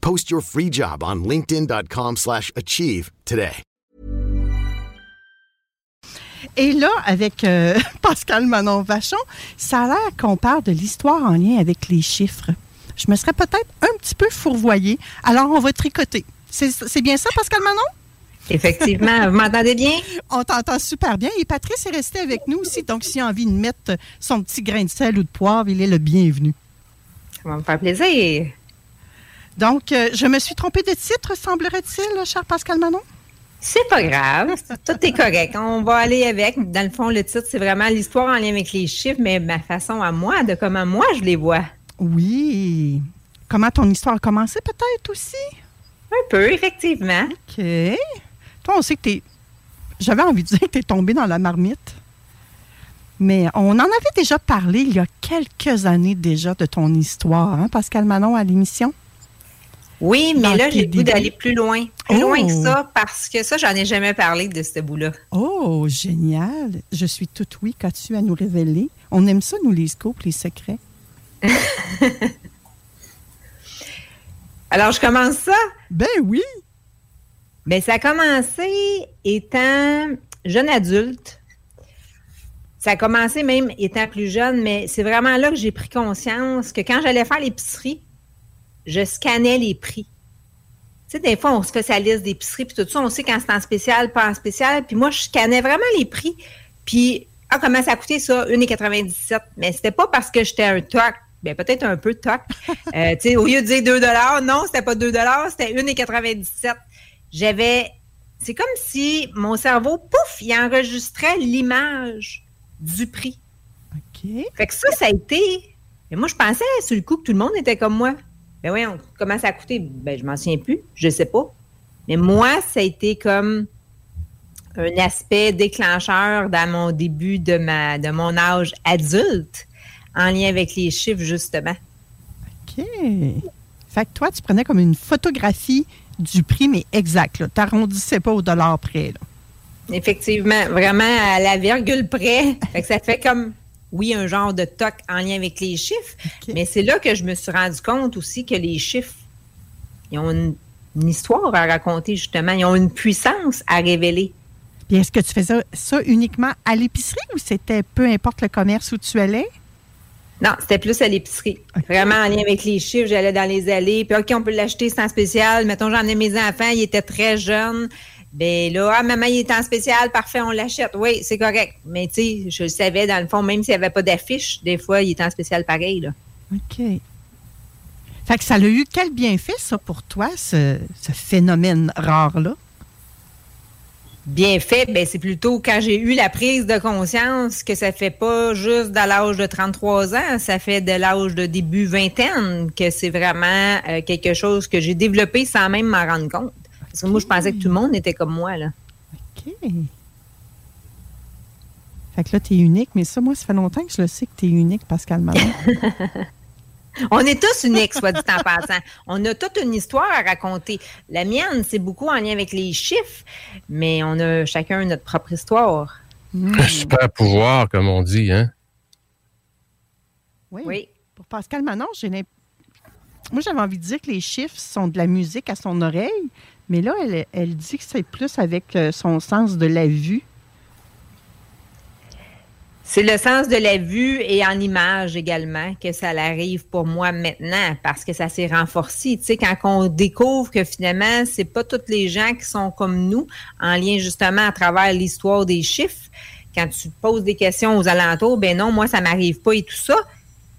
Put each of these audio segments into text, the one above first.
Post your free job on linkedin.com/achieve slash achieve today. Et là, avec euh, Pascal Manon Vachon, ça a l'air qu'on parle de l'histoire en lien avec les chiffres. Je me serais peut-être un petit peu fourvoyée. Alors, on va tricoter. C'est c'est bien ça, Pascal Manon? Effectivement. Vous m'entendez bien? On t'entend super bien. Et Patrice est resté avec nous aussi. Donc, s'il a envie de mettre son petit grain de sel ou de poivre, il est le bienvenu. Ça va me faire plaisir. Donc, euh, je me suis trompée de titre, semblerait-il, cher Pascal Manon? C'est pas grave. Tout est correct. On va aller avec. Dans le fond, le titre, c'est vraiment l'histoire en lien avec les chiffres, mais ma façon à moi, de comment moi je les vois. Oui. Comment ton histoire a commencé, peut-être aussi? Un peu, effectivement. OK. Toi, on sait que t'es. J'avais envie de dire que t'es tombé dans la marmite. Mais on en avait déjà parlé il y a quelques années déjà de ton histoire, hein, Pascal Manon, à l'émission? Oui, mais là, j'ai le goût d'aller plus loin. Plus Oh. loin que ça, parce que ça, j'en ai jamais parlé de ce bout-là. Oh, génial. Je suis toute oui. Qu'as-tu à nous révéler? On aime ça, nous, les scopes, les secrets. Alors, je commence ça? Ben oui. Ben, ça a commencé étant jeune adulte. Ça a commencé même étant plus jeune, mais c'est vraiment là que j'ai pris conscience que quand j'allais faire l'épicerie, je scannais les prix. Tu sais, des fois, on se fait sa liste d'épicerie, puis tout ça, on sait quand c'est en spécial, pas en spécial. Puis moi, je scannais vraiment les prix. Puis, ah, comment ça a coûté ça? 1,97. Mais c'était pas parce que j'étais un toc. Ben, peut-être un peu toc. Euh, tu sais, au lieu de dire 2 non, c'était pas 2 c'était 1,97. J'avais. C'est comme si mon cerveau, pouf, il enregistrait l'image du prix. OK. Fait que ça, ça a été. Mais moi, je pensais sur le coup que tout le monde était comme moi. Ben oui, comment ça a coûté? Ben, je m'en souviens plus. Je sais pas. Mais moi, ça a été comme un aspect déclencheur dans mon début de ma de mon âge adulte en lien avec les chiffres, justement. OK. Fait que toi, tu prenais comme une photographie du prix, mais exact. Tu n'arrondissais pas au dollar près. Là. Effectivement, vraiment à la virgule près. Fait que ça fait comme, oui, un genre de toc en lien avec les chiffres. Mais c'est là que je me suis rendu compte aussi que les chiffres, ils ont une, une histoire à raconter, justement. Ils ont une puissance à révéler. Puis est-ce que tu faisais ça uniquement à l'épicerie ou c'était peu importe le commerce où tu allais? Non, c'était plus à l'épicerie. Vraiment en lien avec les chiffres, j'allais dans les allées. Puis, OK, on peut l'acheter, en spécial. Mettons, j'en ai mes enfants, ils étaient très jeunes. Ben là, ah, maman, il est en spécial, parfait, on l'achète. Oui, c'est correct. Mais tu sais, je le savais, dans le fond, même s'il n'y avait pas d'affiche, des fois, il est en spécial pareil. Là. OK. Fait que ça a eu quel bienfait, ça, pour toi, ce, ce phénomène rare-là? Bien fait, ben c'est plutôt quand j'ai eu la prise de conscience que ça fait pas juste de l'âge de 33 ans, ça fait de l'âge de début vingtaine que c'est vraiment euh, quelque chose que j'ai développé sans même m'en rendre compte. Parce que moi, je pensais que tout le monde était comme moi, là. OK. Fait que là, tu es unique, mais ça, moi, ça fait longtemps que je le sais que tu es unique, Pascal Manon. On est tous uniques, soit dit en passant. On a toute une histoire à raconter. La mienne, c'est beaucoup en lien avec les chiffres, mais on a chacun notre propre histoire. Un super pouvoir, comme on dit, hein? Oui. Oui. Pour Pascal Manon, j'ai moi, j'avais envie de dire que les chiffres sont de la musique à son oreille, mais là, elle, dit que c'est plus avec euh, son sens de la vue. C'est le sens de la vue et en image également que ça arrive pour moi maintenant parce que ça s'est renforcé. Tu sais, quand on découvre que finalement, c'est pas tous les gens qui sont comme nous, en lien justement à travers l'histoire des chiffres. Quand tu poses des questions aux alentours, ben non, moi, ça m'arrive pas et tout ça.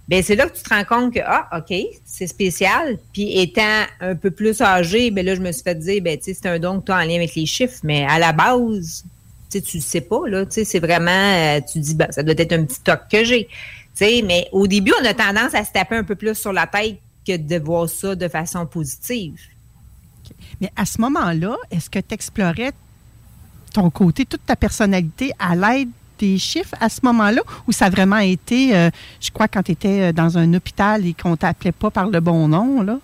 Ben c'est là que tu te rends compte que, ah, OK, c'est spécial. Puis étant un peu plus âgé, ben là, je me suis fait dire, ben tu c'est un don que tu as en lien avec les chiffres, mais à la base, tu sais, sais pas, là. Tu sais, c'est vraiment, euh, tu dis, ben, ça doit être un petit toc que j'ai. Tu sais, mais au début, on a tendance à se taper un peu plus sur la tête que de voir ça de façon positive. Mais à ce moment-là, est-ce que tu explorais ton côté, toute ta personnalité à l'aide des chiffres à ce moment-là ou ça a vraiment été, euh, je crois, quand tu étais euh, dans un hôpital et qu'on t'appelait pas par le bon nom, là?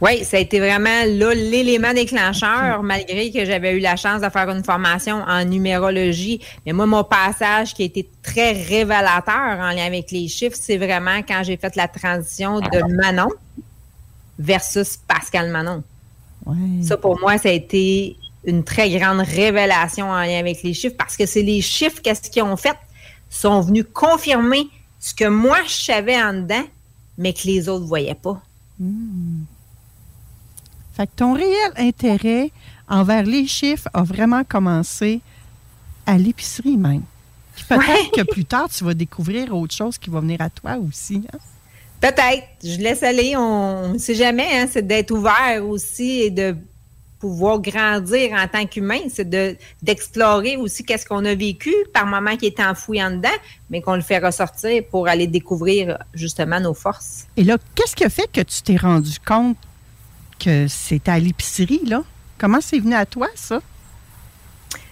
Oui, ça a été vraiment là l'élément déclencheur, malgré que j'avais eu la chance de faire une formation en numérologie. Mais moi, mon passage qui a été très révélateur en lien avec les chiffres, c'est vraiment quand j'ai fait la transition de Manon versus Pascal Manon. Ça, pour moi, ça a été une très grande révélation en lien avec les chiffres parce que c'est les chiffres, qu'est-ce qu'ils ont fait, sont venus confirmer ce que moi, je savais en dedans, mais que les autres ne voyaient pas. Hmm. Fait que ton réel intérêt envers les chiffres a vraiment commencé à l'épicerie même. peut-être que plus tard, tu vas découvrir autre chose qui va venir à toi aussi. Hein? Peut-être. Je laisse aller. On ne sait jamais. Hein? C'est d'être ouvert aussi et de pouvoir grandir en tant qu'humain. C'est d'explorer aussi qu'est-ce qu'on a vécu par moment qui est enfoui en dedans, mais qu'on le fait ressortir pour aller découvrir justement nos forces. Et là, qu'est-ce qui a fait que tu t'es rendu compte que c'était à l'épicerie, là? Comment c'est venu à toi, ça?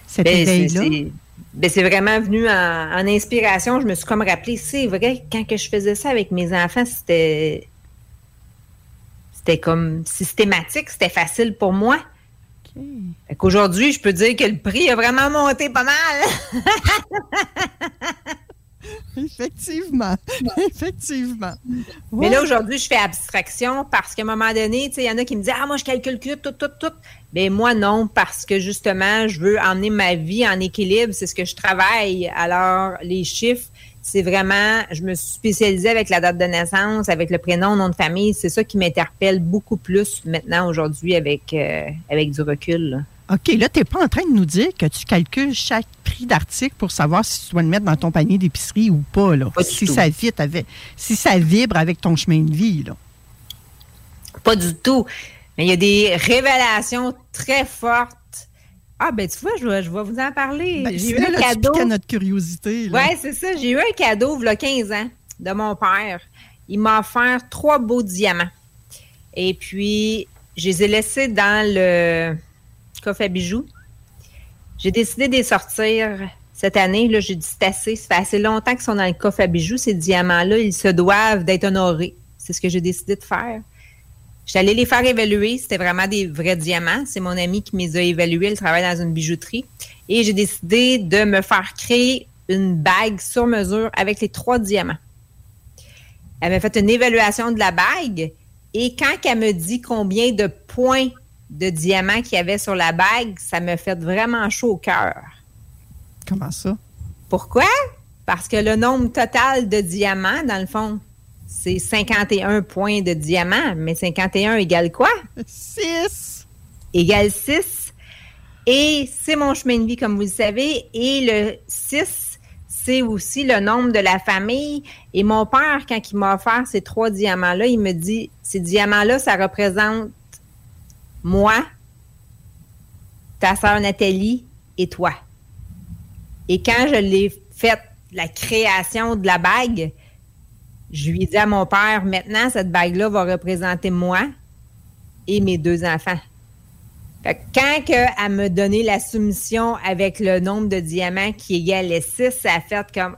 Cette ben, idée-là? Ben, c'est vraiment venu en, inspiration. Je me suis comme rappelé, c'est vrai, quand que je faisais ça avec mes enfants, c'était c'était comme systématique, c'était facile pour moi. Aujourd'hui, je peux dire que le prix a vraiment monté pas mal. Effectivement. Effectivement. Mais là, aujourd'hui, je fais abstraction parce qu'à un moment donné, il y en a qui me disent Ah, moi, je calcule tout, tout, tout, tout. Mais moi, non, parce que justement, je veux emmener ma vie en équilibre. C'est ce que je travaille. Alors, les chiffres, c'est vraiment, je me suis spécialisée avec la date de naissance, avec le prénom, nom de famille. C'est ça qui m'interpelle beaucoup plus maintenant, aujourd'hui, avec, euh, avec du recul. OK, là, tu n'es pas en train de nous dire que tu calcules chaque prix d'article pour savoir si tu dois le mettre dans ton panier d'épicerie ou pas, là. si, ça vibre avec, si ça vibre avec ton chemin de vie, là. Pas du tout. Mais il y a des révélations très fortes. Ah, ben tu vois, je vais, je vais vous en parler. Ben, j'ai eu un cadeau. à notre curiosité. Oui, c'est ça. J'ai eu un cadeau, il y a 15 ans, de mon père. Il m'a offert trois beaux diamants. Et puis, je les ai laissés dans le coffre à bijoux. J'ai décidé de les sortir cette année. Là, j'ai dit c'est assez. Ça fait assez longtemps qu'ils sont dans le coffre à bijoux. Ces diamants-là, ils se doivent d'être honorés. C'est ce que j'ai décidé de faire. Allée les faire évaluer. C'était vraiment des vrais diamants. C'est mon amie qui les a évalués. Elle travaille dans une bijouterie. Et j'ai décidé de me faire créer une bague sur mesure avec les trois diamants. Elle m'a fait une évaluation de la bague. Et quand elle me dit combien de points de diamants qu'il y avait sur la bague, ça me fait vraiment chaud au cœur. Comment ça? Pourquoi? Parce que le nombre total de diamants, dans le fond, c'est 51 points de diamants, mais 51 égale quoi? 6. Égale 6. Et c'est mon chemin de vie, comme vous le savez. Et le 6, c'est aussi le nombre de la famille. Et mon père, quand il m'a offert ces trois diamants-là, il me dit, ces diamants-là, ça représente moi, ta sœur Nathalie et toi. Et quand je l'ai fait la création de la bague, je lui ai dit à mon père, maintenant, cette bague-là va représenter moi et mes deux enfants. Fait que quand elle m'a donné la soumission avec le nombre de diamants qui égale les 6, ça a fait comme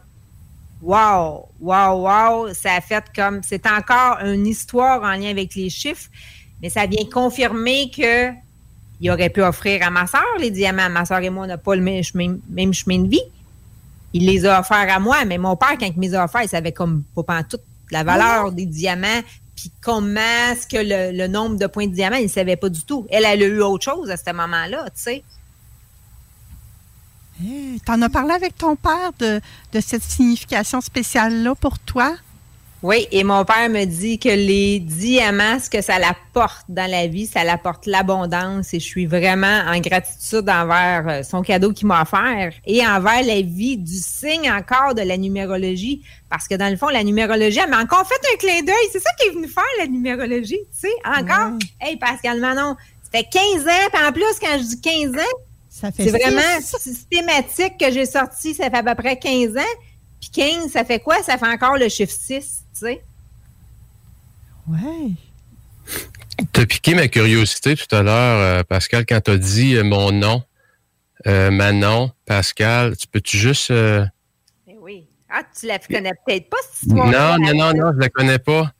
Wow, wow, wow, ça a fait comme c'est encore une histoire en lien avec les chiffres, mais ça vient confirmer que il aurait pu offrir à ma soeur les diamants. Ma soeur et moi, on n'a pas le même chemin, de vie. Il les a offerts à moi, mais mon père, quand il me les a offerts, il savait comme pas toute la valeur des diamants, puis comment est-ce que le, nombre de points de diamants, il ne savait pas du tout. Elle, elle a eu autre chose à ce moment-là, tu sais. Hey, T'en as parlé avec ton père de, de cette signification spéciale-là pour toi? Oui, et mon père me dit que les diamants, ce que ça l'apporte dans la vie, ça l'apporte l'abondance et je suis vraiment en gratitude envers euh, son cadeau qu'il m'a offert et envers la vie du signe encore de la numérologie parce que dans le fond, la numérologie, elle m'a encore fait un clin d'œil. C'est ça qui est venu faire la numérologie, tu sais, encore. Hey, Pascal Manon, ça fait 15 ans, puis en plus, quand je dis 15 ans, c'est vraiment systématique que j'ai sorti, ça fait à peu près 15 ans. Puis 15, ça fait quoi? Ça fait encore le chiffre 6, tu sais? Ouais. T'as piqué ma curiosité tout à l'heure, euh, Pascal, quand t'as dit euh, mon nom, euh, Manon, Pascal. Tu peux-tu juste. euh, Ben oui. Ah, tu la connais peut-être pas, cette histoire Non, non, non, non, je la connais pas.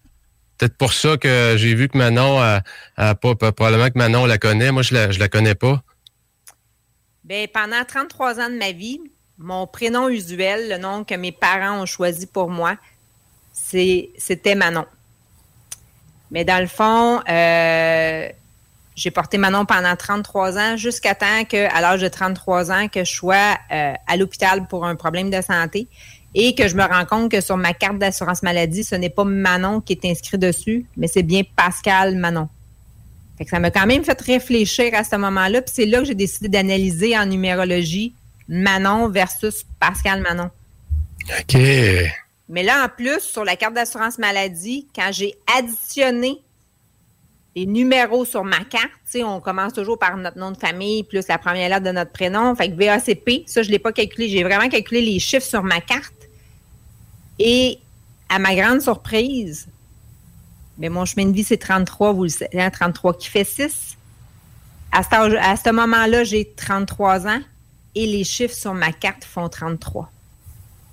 Peut-être pour ça que j'ai vu que Manon a, a pas, probablement que Manon la connaît. Moi, je la, je la connais pas. Ben, pendant 33 ans de ma vie, mon prénom usuel, le nom que mes parents ont choisi pour moi, c'était Manon. Mais dans le fond, euh, j'ai porté Manon pendant 33 ans, jusqu'à temps que, à l'âge de 33 ans, que je sois euh, à l'hôpital pour un problème de santé et que je me rends compte que sur ma carte d'assurance maladie, ce n'est pas Manon qui est inscrit dessus, mais c'est bien Pascal Manon. Fait que ça m'a quand même fait réfléchir à ce moment-là. Puis c'est là que j'ai décidé d'analyser en numérologie Manon versus Pascal Manon. OK. Mais là, en plus, sur la carte d'assurance maladie, quand j'ai additionné les numéros sur ma carte, on commence toujours par notre nom de famille plus la première lettre de notre prénom. Fait que VACP, ça, je ne l'ai pas calculé. J'ai vraiment calculé les chiffres sur ma carte. Et à ma grande surprise, mais mon chemin de vie, c'est 33, vous le savez, hein, 33 qui fait 6. À, cet âge- à ce moment-là, j'ai 33 ans et les chiffres sur ma carte font 33.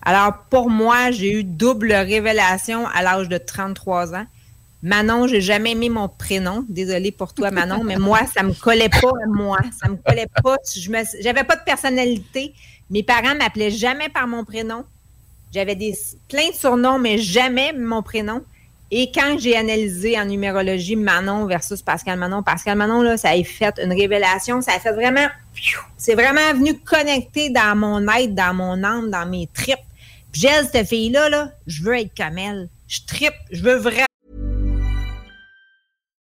Alors, pour moi, j'ai eu double révélation à l'âge de 33 ans. Manon, j'ai jamais aimé mon prénom. Désolée pour toi, Manon, mais moi, ça me collait pas à moi. Ça me collait pas. Je me, j'avais pas de personnalité. Mes parents m'appelaient jamais par mon prénom. J'avais des, plein de surnoms, mais jamais mon prénom. Et quand j'ai analysé en numérologie Manon versus Pascal Manon, Pascal Manon, là, ça a fait une révélation. Ça a fait vraiment. C'est vraiment venu connecter dans mon être, dans mon âme, dans mes tripes. J'ai cette fille-là, là, je veux être comme elle. Je tripe, je veux vraiment.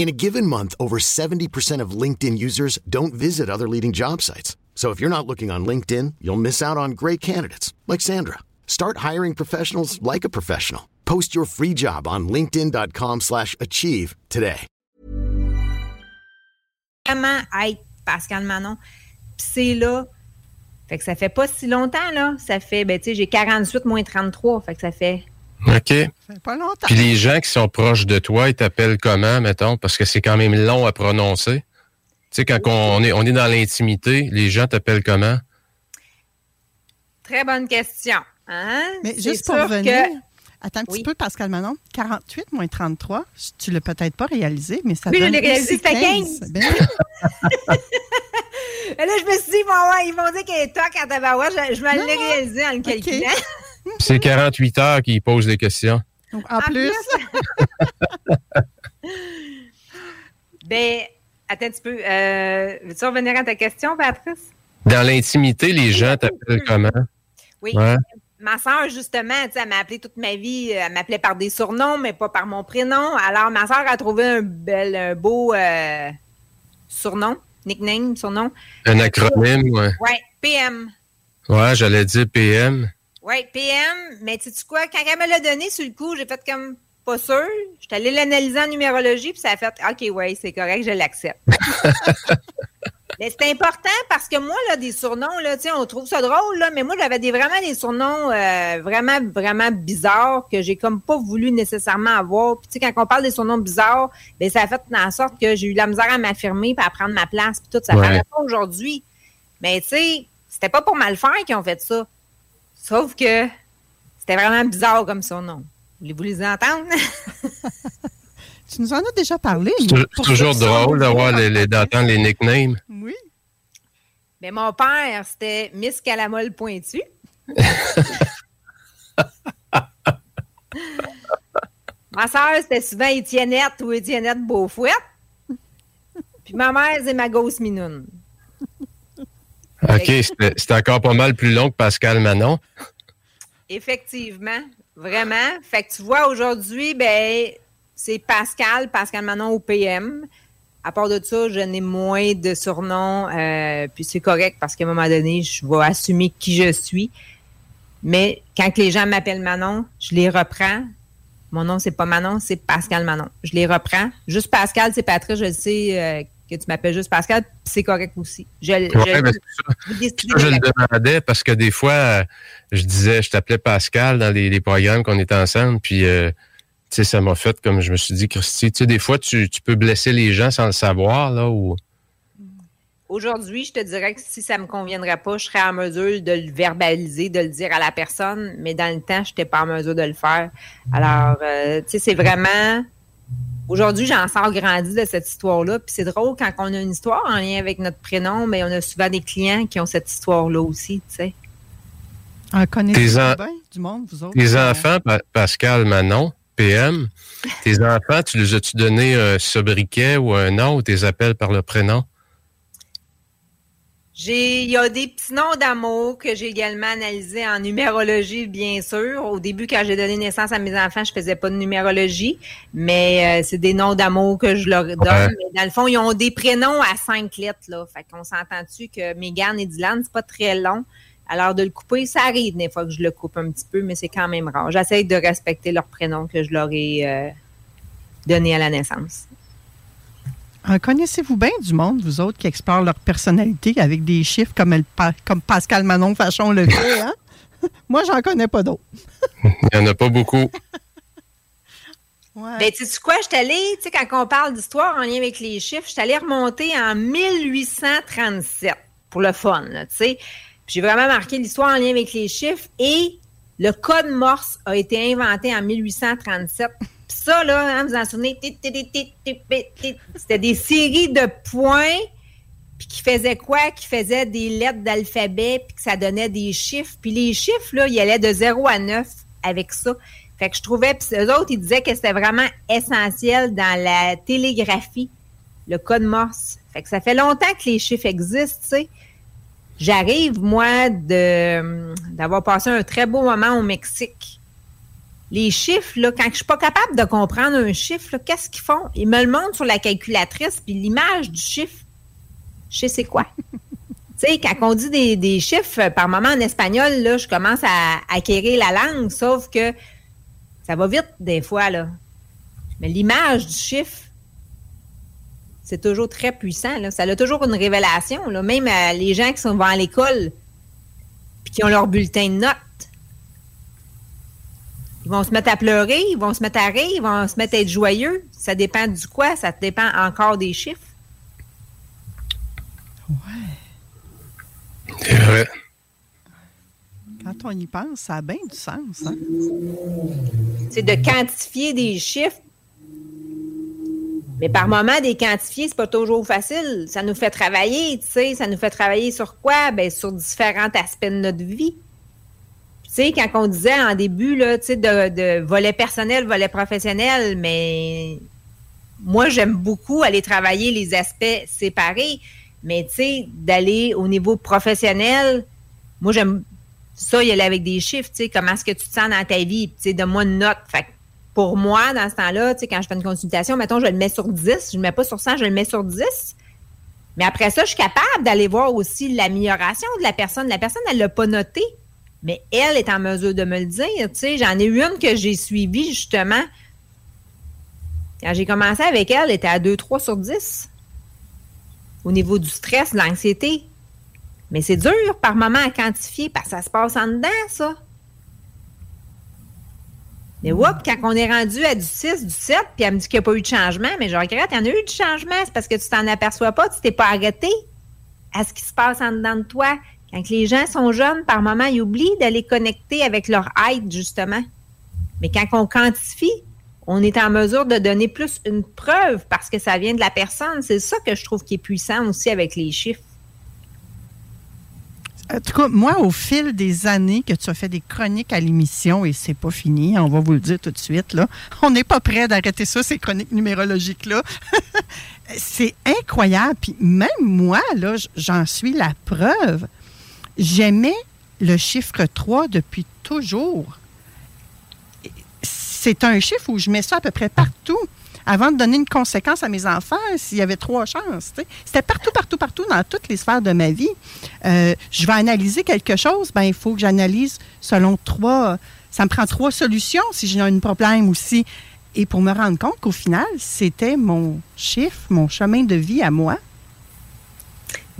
In a given month, over 70% of LinkedIn users don't visit other leading job sites. So if you're not looking on LinkedIn, you'll miss out on great candidates like Sandra. Start hiring professionals like a professional. Post your free job on linkedin.com/achieve today. vraiment être Pascal Manon. C'est là. Fait que ça fait pas si longtemps, là. Ça fait, ben, tu sais, j'ai 48 moins 33. Fait que ça fait. OK. Ça fait pas longtemps. Puis les gens qui sont proches de toi, ils t'appellent comment, mettons? Parce que c'est quand même long à prononcer. Tu sais, quand on est, on est dans l'intimité, les gens t'appellent comment? Très bonne question. Hein? Mais juste pour revenir, que- attends un petit Oui. peu, Pascal Manon. 48 moins 33, tu l'as peut-être pas réalisé, mais ça Oui, je donne l'ai réalisé, c'était 15. Ben oui. Et là, je me suis dit, bon, ouais, ils vont dire qu'elle est toc à tabarouette. Je, je me l'ai réalisé en le calculant. C'est 48 heures qu'ils posent des questions. Donc, en En plus, Ben, attends un petit peu. Euh, Veux-tu revenir à ta question, Patrice? Dans l'intimité, les gens t'appellent comment? Oui. Ouais. Ma soeur, justement, elle m'a appelé toute ma vie. Elle m'appelait par des surnoms, mais pas par mon prénom. Alors, ma soeur a trouvé un, bel, un beau euh, surnom, nickname, surnom. Un acronyme, ouais. Ouais, PM. Ouais, j'allais dire PM. Ouais, PM. Mais tu sais quoi, quand elle me l'a donné sur le coup, j'ai fait comme pas sûr. J'étais allée l'analyser en numérologie, puis ça a fait OK, ouais, c'est correct, je l'accepte. Mais c'est important parce que moi, là, des surnoms, là, on trouve ça drôle, là, mais moi, j'avais des, vraiment des surnoms euh, vraiment, vraiment bizarres que j'ai comme pas voulu nécessairement avoir. Puis, tu sais, quand on parle des surnoms bizarres, ben, ça a fait en sorte que j'ai eu la misère à m'affirmer et à prendre ma place. Puis tout, ça ne paraît pas aujourd'hui. Mais, tu sais, c'était pas pour mal faire qu'ils ont fait ça. Sauf que c'était vraiment bizarre comme surnom. Voulez-vous les entendre? Tu nous en as déjà parlé. C'est toujours drôle d'avoir les, d'entendre les nicknames. Oui. Mais mon père, c'était Miss Calamol Pointu. ma soeur, c'était souvent Étiennette ou Étiennette Beaufouette. Puis ma mère, c'est ma gosse Minoune. OK, c'était encore pas mal plus long que Pascal Manon. Effectivement, vraiment. Fait que tu vois, aujourd'hui, ben, c'est Pascal, Pascal Manon au PM. À part de ça, je n'ai moins de surnoms, euh, puis c'est correct parce qu'à un moment donné, je vais assumer qui je suis. Mais quand les gens m'appellent Manon, je les reprends. Mon nom, c'est pas Manon, c'est Pascal Manon. Je les reprends. Juste Pascal, c'est Patrick, je sais euh, que tu m'appelles juste Pascal, c'est correct aussi. Je, je, je, le demandais parce que des fois, je disais, je t'appelais Pascal dans les, programmes qu'on était ensemble, puis euh, sais, ça m'a fait comme je me suis dit, Christy, tu sais, des fois, tu, peux blesser les gens sans le savoir, là, ou. Aujourd'hui, je te dirais que si ça ne me conviendrait pas, je serais en mesure de le verbaliser, de le dire à la personne, mais dans le temps, je n'étais pas en mesure de le faire. Alors, euh, tu sais, c'est vraiment. Aujourd'hui, j'en sors grandi de cette histoire-là. Puis c'est drôle, quand on a une histoire en lien avec notre prénom, mais on a souvent des clients qui ont cette histoire-là aussi, tu sais. Ah, connaissez-vous bien du monde, vous autres? Les enfants, Pascal Manon, tes enfants, tu les as-tu donné un sobriquet ou un nom ou tes appels par le prénom? Il y a des petits noms d'amour que j'ai également analysés en numérologie, bien sûr. Au début, quand j'ai donné naissance à mes enfants, je faisais pas de numérologie, mais euh, c'est des noms d'amour que je leur donne. Mais dans le fond, ils ont des prénoms à cinq lettres. Là. Fait qu'on s'entend-tu que Megan et Dylan, c'est pas très long. Alors, de le couper, ça arrive des fois que je le coupe un petit peu, mais c'est quand même rare. J'essaie de respecter leur prénom que je leur ai euh, donné à la naissance. Euh, connaissez-vous bien du monde, vous autres, qui explorent leur personnalité avec des chiffres comme, comme Pascal Manon Fachon le fait? Hein? Moi, j'en connais pas d'autres. Il n'y en a pas beaucoup. Ouais. Ben, tu sais quoi, je suis allée, tu sais, quand on parle d'histoire en lien avec les chiffres, je suis allée remonter en 1837 pour le fun, tu sais. J'ai vraiment marqué l'histoire en lien avec les chiffres et le code Morse a été inventé en 1837. Puis ça, là, hein, vous en souvenez, c'était des séries de points puis qui faisaient quoi? Qui faisaient des lettres d'alphabet, puis que ça donnait des chiffres. Puis les chiffres, là, ils allaient de 0 à 9 avec ça. Fait que je trouvais, puis eux autres, ils disaient que c'était vraiment essentiel dans la télégraphie, le code Morse. Fait que ça fait longtemps que les chiffres existent, tu sais. J'arrive, moi, d'avoir passé un très beau moment au Mexique. Les chiffres, là, quand je suis pas capable de comprendre un chiffre, qu'est-ce qu'ils font? Ils me le montrent sur la calculatrice, puis l'image du chiffre, je sais c'est quoi. tu sais, quand on dit des, chiffres par moment en espagnol, là, je commence à acquérir la langue, sauf que ça va vite des fois, là. Mais l'image du chiffre, c'est toujours très puissant. Ça a toujours une révélation. Même euh, les gens qui sont à l'école puis qui ont leur bulletin de notes, ils vont se mettre à pleurer, ils vont se mettre à rire, ils vont se mettre à être joyeux. Ça dépend du quoi, ça dépend encore des chiffres. Ouais. C'est vrai. Quand on y pense, ça a bien du sens. Hein? C'est de quantifier des chiffres mais par moment, des quantifier, c'est pas toujours facile. Ça nous fait travailler, tu sais. Ça nous fait travailler sur quoi? Ben, sur différents aspects de notre vie. Tu sais, quand on disait en début, là, tu sais, de, volet personnel, volet professionnel, mais moi, j'aime beaucoup aller travailler les aspects séparés. Mais, tu sais, d'aller au niveau professionnel, moi, j'aime ça, y aller avec des chiffres, tu sais, comment est-ce que tu te sens dans ta vie, tu sais, donne-moi une note. Fait pour moi, dans ce temps-là, tu sais, quand je fais une consultation, mettons, je le mets sur 10, je ne le mets pas sur 100, je le mets sur 10. Mais après ça, je suis capable d'aller voir aussi l'amélioration de la personne. La personne, elle ne l'a pas noté, mais elle est en mesure de me le dire. Tu sais, j'en ai eu une que j'ai suivie, justement. Quand j'ai commencé avec elle, elle était à 2, 3 sur 10. au niveau du stress, de l'anxiété. Mais c'est dur par moment à quantifier parce que ça se passe en dedans, ça. Mais whoop, quand on est rendu à du 6, du 7, puis elle me dit qu'il n'y a pas eu de changement, mais je regrette, il y en a eu du changement, c'est parce que tu t'en aperçois pas, tu t'es pas arrêté à ce qui se passe en dedans de toi. Quand les gens sont jeunes, par moment, ils oublient d'aller connecter avec leur aide, justement. Mais quand on quantifie, on est en mesure de donner plus une preuve parce que ça vient de la personne. C'est ça que je trouve qui est puissant aussi avec les chiffres. En tout cas, moi, au fil des années que tu as fait des chroniques à l'émission, et c'est pas fini, on va vous le dire tout de suite, là, on n'est pas prêt d'arrêter ça, ces chroniques numérologiques-là. c'est incroyable. Puis même moi, là, j'en suis la preuve. J'aimais le chiffre 3 depuis toujours. C'est un chiffre où je mets ça à peu près partout avant de donner une conséquence à mes enfants s'il y avait trois chances. C'était partout, partout, partout dans toutes les sphères de ma vie. Euh, je vais analyser quelque chose, ben il faut que j'analyse selon trois. Ça me prend trois solutions si j'ai un problème aussi. Et pour me rendre compte qu'au final, c'était mon chiffre, mon chemin de vie à moi.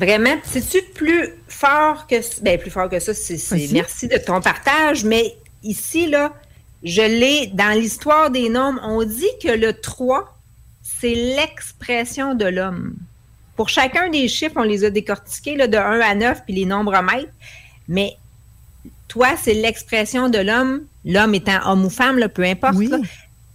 Vraiment, c'est-tu plus fort que ben plus fort que ça, c'est merci de ton partage, mais ici là, je l'ai dans l'histoire des nombres. On dit que le 3, c'est l'expression de l'homme. Pour chacun des chiffres, on les a décortiqués là, de 1 à 9, puis les nombres mètres. Mais toi, c'est l'expression de l'homme, l'homme étant homme ou femme, là, peu importe.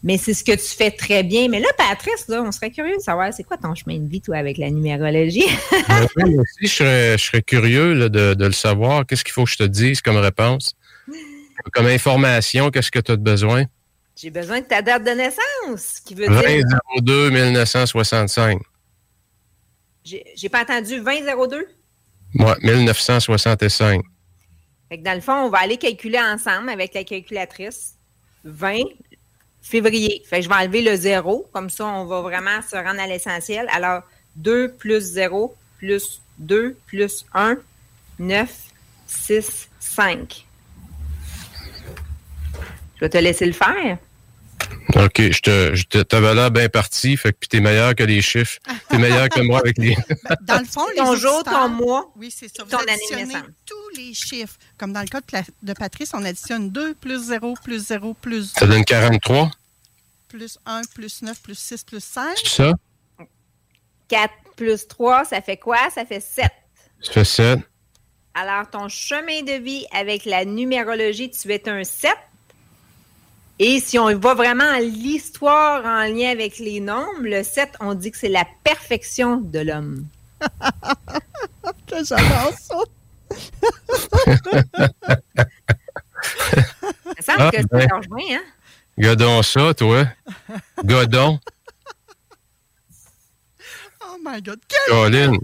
Mais c'est ce que tu fais très bien. Mais là, Patrice, on serait curieux de savoir, c'est quoi ton chemin de vie, toi, avec la numérologie? moi aussi, je serais, curieux de, de, le savoir. Qu'est-ce qu'il faut que je te dise comme réponse? Comme information, qu'est-ce que tu as besoin? J'ai besoin de ta date de naissance, qui veut 20 02 1965. J'ai pas entendu 2002? Moi, 1965. Fait que dans le fond, on va aller calculer ensemble avec la calculatrice. 20 février. Fait que je vais enlever le 0. Comme ça, on va vraiment se rendre à l'essentiel. Alors, 2 plus 0 plus 2 plus 1, 9, 6, 5. Je vais te laisser le faire. OK, je te, je t'avais l'air bien parti, fait que puis t'es meilleur que les chiffres. T'es meilleur que moi avec les. dans le fond, les ton jour, ton mois, oui, c'est ça. Vous ton année tous les chiffres. Comme dans le cas de, Patrice, on additionne 2 plus 0 plus 0 plus 2. Ça donne 43. Plus 1 plus 9 plus 6 plus 5. C'est ça? 4 plus 3, ça fait quoi? Ça fait 7. Ça fait 7. Alors, ton chemin de vie avec la numérologie, tu es un 7. Et si on va vraiment à l'histoire en lien avec les nombres, le 7, on dit que c'est la perfection de l'homme. J'adore ça. ça semble ah, que ça ben. change bien, hein? Godon ça, toi. Godon. Oh my God. Colin,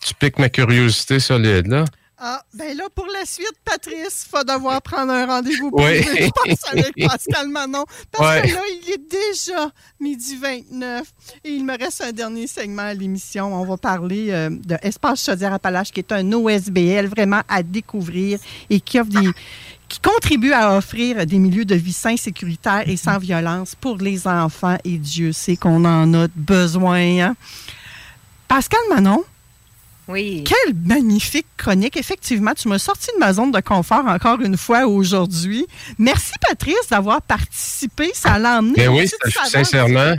tu piques ma curiosité solide, là. Ah, ben là, pour la suite, Patrice, il va devoir prendre un rendez-vous oui. je pense, avec Pascal Manon. Parce que là, il est déjà midi 29 et il me reste un dernier segment à l'émission. On va parler euh, de Espace Chaudière-Appalaches, qui est un OSBL vraiment à découvrir et qui offre des qui contribue à offrir des milieux de vie sains, sécuritaires et sans violence pour les enfants. Et Dieu sait qu'on en a besoin. Hein. Pascal Manon, oui. Quelle magnifique chronique. Effectivement, tu m'as sorti de ma zone de confort encore une fois aujourd'hui. Merci, Patrice, d'avoir participé. Ça l'a emmené. Ben oui, sincèrement.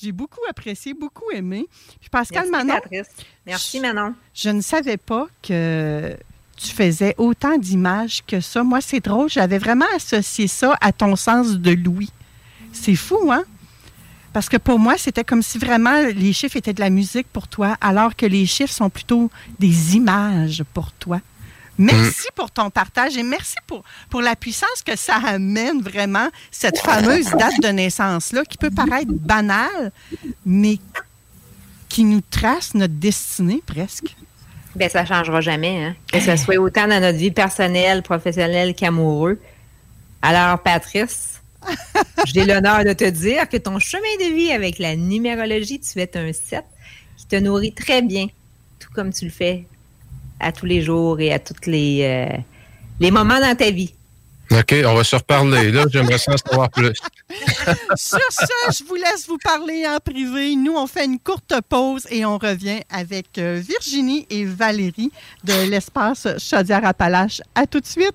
J'ai beaucoup apprécié, beaucoup aimé. Puis Pascal Merci, Patrice. Merci, Manon. Je, ne savais pas que tu faisais autant d'images que ça. Moi, c'est drôle. J'avais vraiment associé ça à ton sens de Louis. C'est fou, hein? Parce que pour moi, c'était comme si vraiment les chiffres étaient de la musique pour toi, alors que les chiffres sont plutôt des images pour toi. Merci pour ton partage et merci pour, pour la puissance que ça amène vraiment, cette fameuse date de naissance-là, qui peut paraître banale, mais qui nous trace notre destinée presque. Bien, ça ne changera jamais, hein? que ce soit autant dans notre vie personnelle, professionnelle qu'amoureux. Alors, Patrice, j'ai l'honneur de te dire que ton chemin de vie avec la numérologie, tu es un 7 qui te nourrit très bien, tout comme tu le fais à tous les jours et à tous les, euh, les moments dans ta vie. OK, on va se reparler. Là, j'aimerais ça en savoir plus. Sur ce, je vous laisse vous parler en privé. Nous, on fait une courte pause et on revient avec euh, Virginie et Valérie de l'espace Chaudière-Appalaches. À tout de suite.